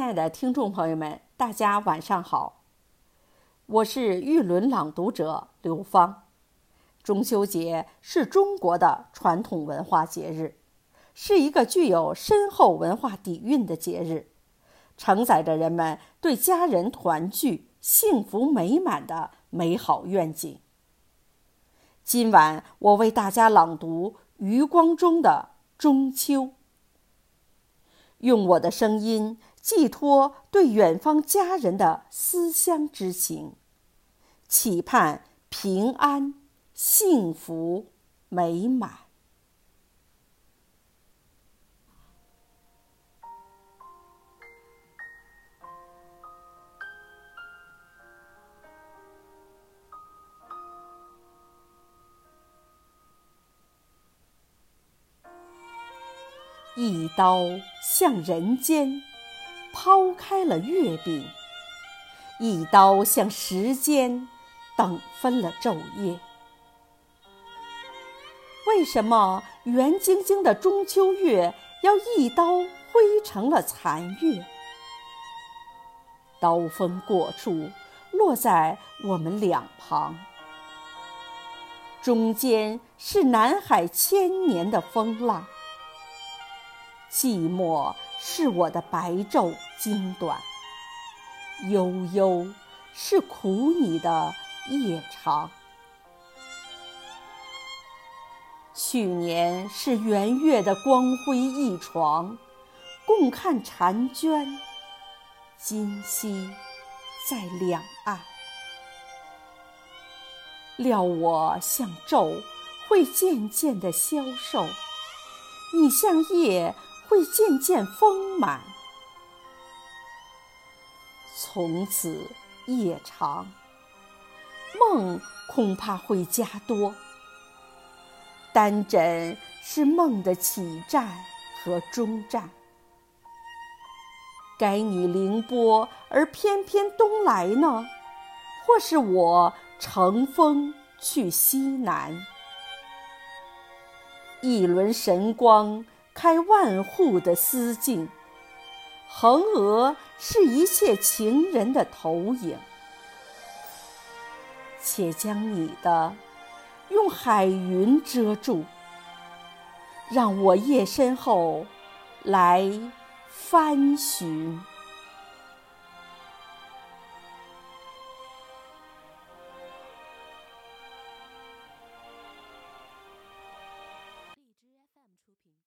亲爱的听众朋友们，大家晚上好，我是玉轮朗读者刘芳。中秋节是中国的传统文化节日，是一个具有深厚文化底蕴的节日，承载着人们对家人团聚、幸福美满的美好愿景。今晚我为大家朗读余光中的《中秋》，用我的声音寄托对远方家人的思乡之情，期盼平安。幸福美满。一刀向人间抛开了月饼，一刀向时间等分了昼夜。为什么圆晶晶的中秋月要一刀挥成了残月？刀锋过处，落在我们两旁，中间是南海千年的风浪，寂寞是我的白昼经短，悠悠是苦你的夜长。去年是圆月的光辉一床，共看婵娟。今夕在两岸，料我像昼会渐渐的消瘦，你像夜会渐渐丰满。从此夜长，梦恐怕会加多。单枕是梦的起站和终站，该你凌波而翩翩东来呢，或是我乘风去西南？一轮神光开万户的思境，横娥是一切情人的投影，且将你的。用海云遮住，让我夜深后来翻寻。